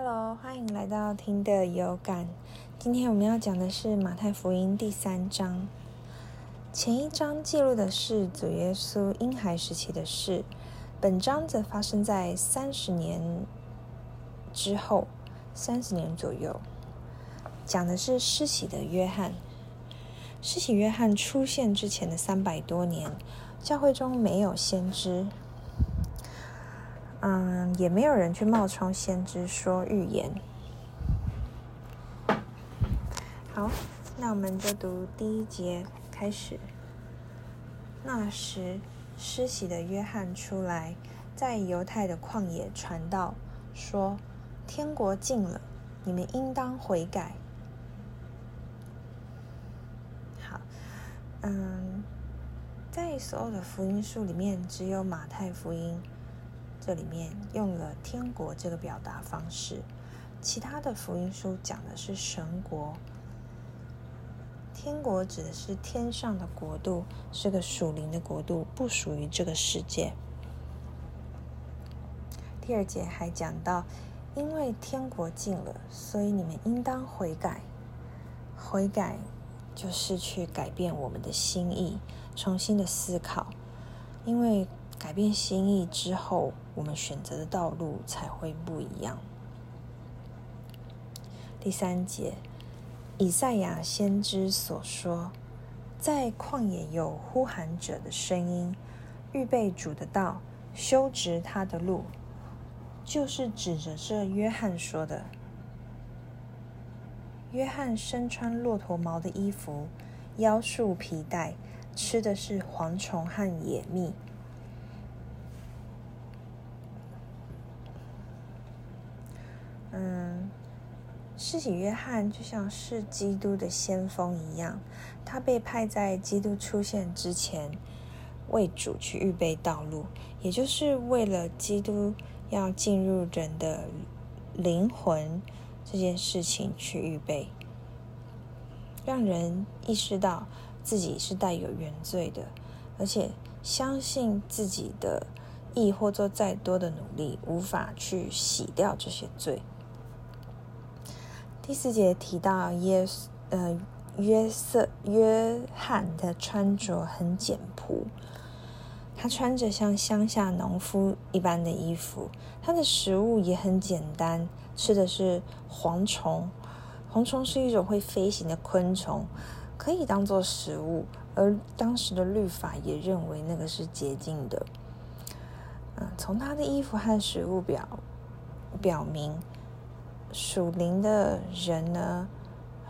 Hello，欢迎来到听的有感。今天我们要讲的是马太福音第三章。前一章记录的是主耶稣婴孩时期的事，本章则发生在三十年之后，三十年左右，讲的是施洗的约翰。施洗约翰出现之前的三百多年，教会中没有先知。嗯，也没有人去冒充先知说预言。好，那我们就读第一节开始。那时，施洗的约翰出来，在犹太的旷野传道，说：“天国近了，你们应当悔改。”好，嗯，在所有的福音书里面，只有马太福音。这里面用了“天国”这个表达方式，其他的福音书讲的是神国。天国指的是天上的国度，是个属灵的国度，不属于这个世界。第二节还讲到，因为天国近了，所以你们应当悔改。悔改就是去改变我们的心意，重新的思考，因为。改变心意之后，我们选择的道路才会不一样。第三节，以赛亚先知所说，在旷野有呼喊者的声音，预备主的道，修直他的路，就是指着这约翰说的。约翰身穿骆驼毛的衣服，腰束皮带，吃的是蝗虫和野蜜。嗯，施洗约翰就像是基督的先锋一样，他被派在基督出现之前，为主去预备道路，也就是为了基督要进入人的灵魂这件事情去预备，让人意识到自己是带有原罪的，而且相信自己的意或做再多的努力，无法去洗掉这些罪。第四节提到耶呃约瑟约翰的穿着很简朴，他穿着像乡下农夫一般的衣服，他的食物也很简单，吃的是蝗虫。蝗虫是一种会飞行的昆虫，可以当做食物，而当时的律法也认为那个是洁净的。嗯，从他的衣服和食物表表明。属灵的人呢，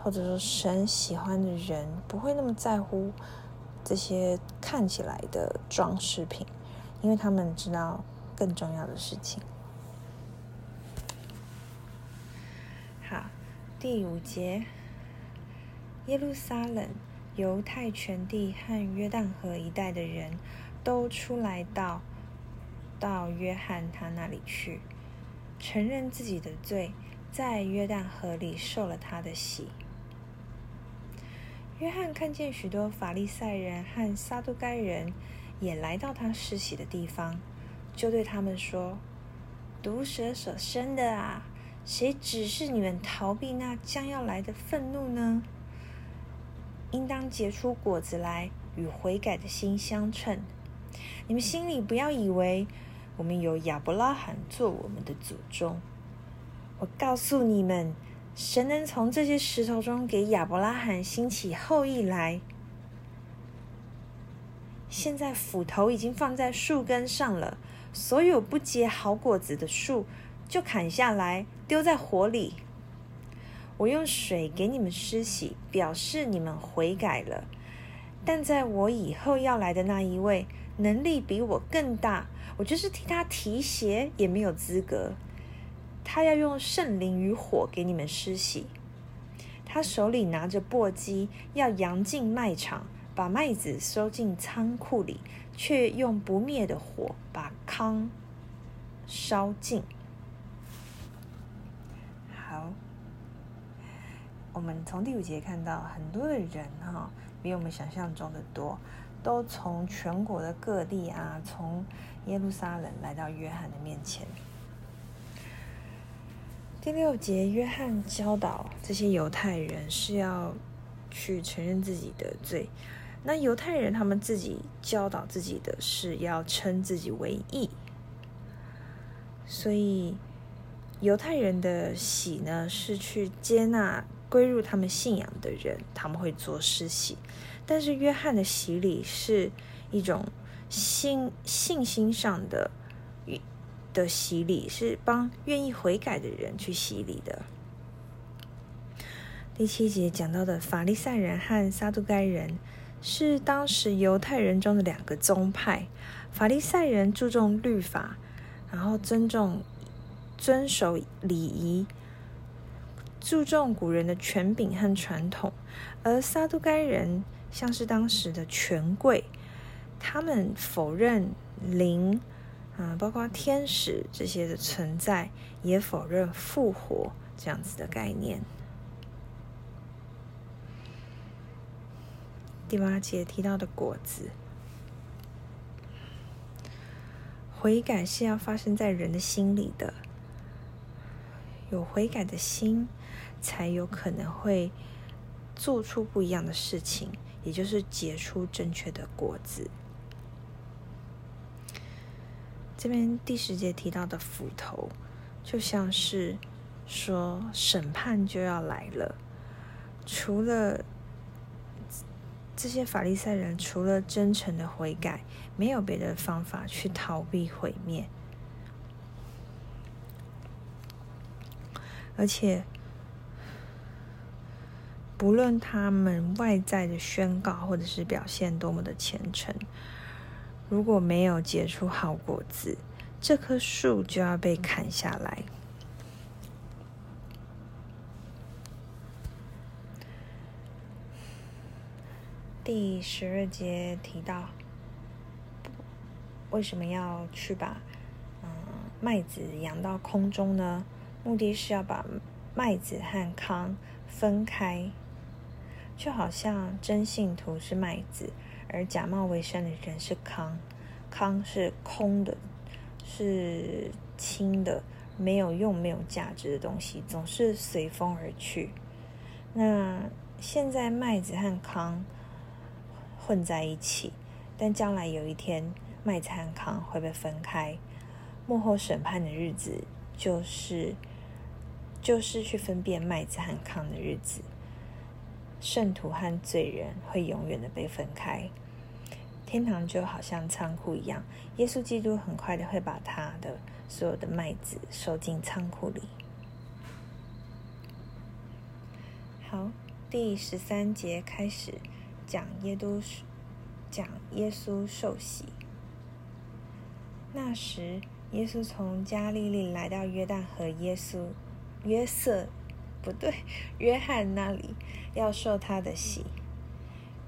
或者说神喜欢的人，不会那么在乎这些看起来的装饰品，因为他们知道更重要的事情。好，第五节，耶路撒冷、犹太全地和约旦河一带的人都出来到到约翰他那里去，承认自己的罪。在约旦河里受了他的洗。约翰看见许多法利赛人和撒都该人也来到他施洗的地方，就对他们说：“毒蛇所生的啊，谁指示你们逃避那将要来的愤怒呢？应当结出果子来，与悔改的心相称。你们心里不要以为我们有亚伯拉罕做我们的祖宗。”我告诉你们，神能从这些石头中给亚伯拉罕兴起后裔来。现在斧头已经放在树根上了，所有不结好果子的树就砍下来丢在火里。我用水给你们施洗，表示你们悔改了。但在我以后要来的那一位，能力比我更大，我就是替他提鞋也没有资格。他要用圣灵与火给你们施洗。他手里拿着簸箕，要扬进麦场，把麦子收进仓库里，却用不灭的火把糠烧尽。好，我们从第五节看到，很多的人哈，比我们想象中的多，都从全国的各地啊，从耶路撒冷来到约翰的面前。第六节，约翰教导这些犹太人是要去承认自己的罪。那犹太人他们自己教导自己的是要称自己为义，所以犹太人的喜呢是去接纳归入他们信仰的人，他们会做施洗。但是约翰的洗礼是一种心信心上的。的洗礼是帮愿意悔改的人去洗礼的。第七节讲到的法利赛人和撒都该人是当时犹太人中的两个宗派。法利赛人注重律法，然后尊重、遵守礼仪，注重古人的权柄和传统；而撒都该人像是当时的权贵，他们否认灵。嗯，包括天使这些的存在，也否认复活这样子的概念。第八节提到的果子，悔改是要发生在人的心里的，有悔改的心，才有可能会做出不一样的事情，也就是结出正确的果子。这边第十节提到的斧头，就像是说审判就要来了。除了这些法利赛人，除了真诚的悔改，没有别的方法去逃避毁灭。而且，不论他们外在的宣告或者是表现多么的虔诚。如果没有结出好果子，这棵树就要被砍下来。第十二节提到，为什么要去把嗯麦子扬到空中呢？目的是要把麦子和糠分开，就好像真信徒是麦子。而假冒为善的人是糠，糠是空的，是轻的，没有用、没有价值的东西，总是随风而去。那现在麦子和糠混在一起，但将来有一天，麦子和糠会被分开。幕后审判的日子，就是就是去分辨麦子和糠的日子。圣徒和罪人会永远的被分开，天堂就好像仓库一样，耶稣基督很快的会把他的所有的麦子收进仓库里。好，第十三节开始讲耶稣讲耶稣受洗。那时，耶稣从加利利来到约旦河，耶稣约瑟。不对，约翰那里要受他的洗。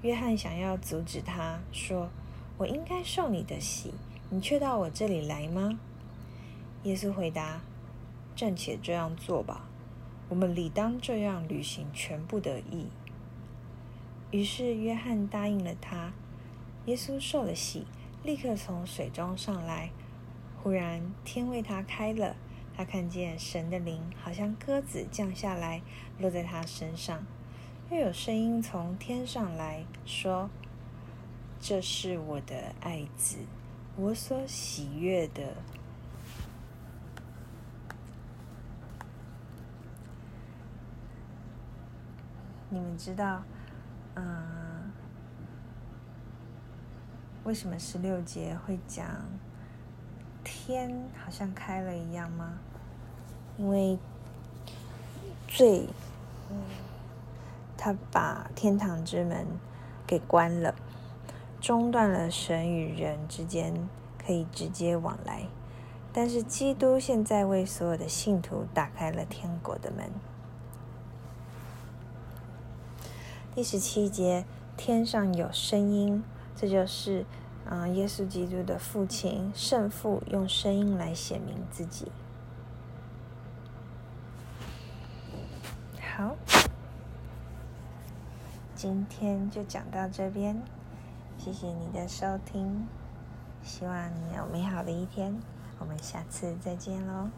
约翰想要阻止他，说：“我应该受你的洗，你却到我这里来吗？”耶稣回答：“暂且这样做吧，我们理当这样履行全部的义。”于是约翰答应了他。耶稣受了洗，立刻从水中上来。忽然天为他开了。他看见神的灵好像鸽子降下来，落在他身上。又有声音从天上来说：“这是我的爱子，我所喜悦的。”你们知道，嗯，为什么十六节会讲？天好像开了一样吗？因为罪，他把天堂之门给关了，中断了神与人之间可以直接往来。但是基督现在为所有的信徒打开了天国的门。第十七节，天上有声音，这就是。啊，耶稣基督的父亲圣父用声音来显明自己。好，今天就讲到这边，谢谢你的收听，希望你有美好的一天，我们下次再见喽。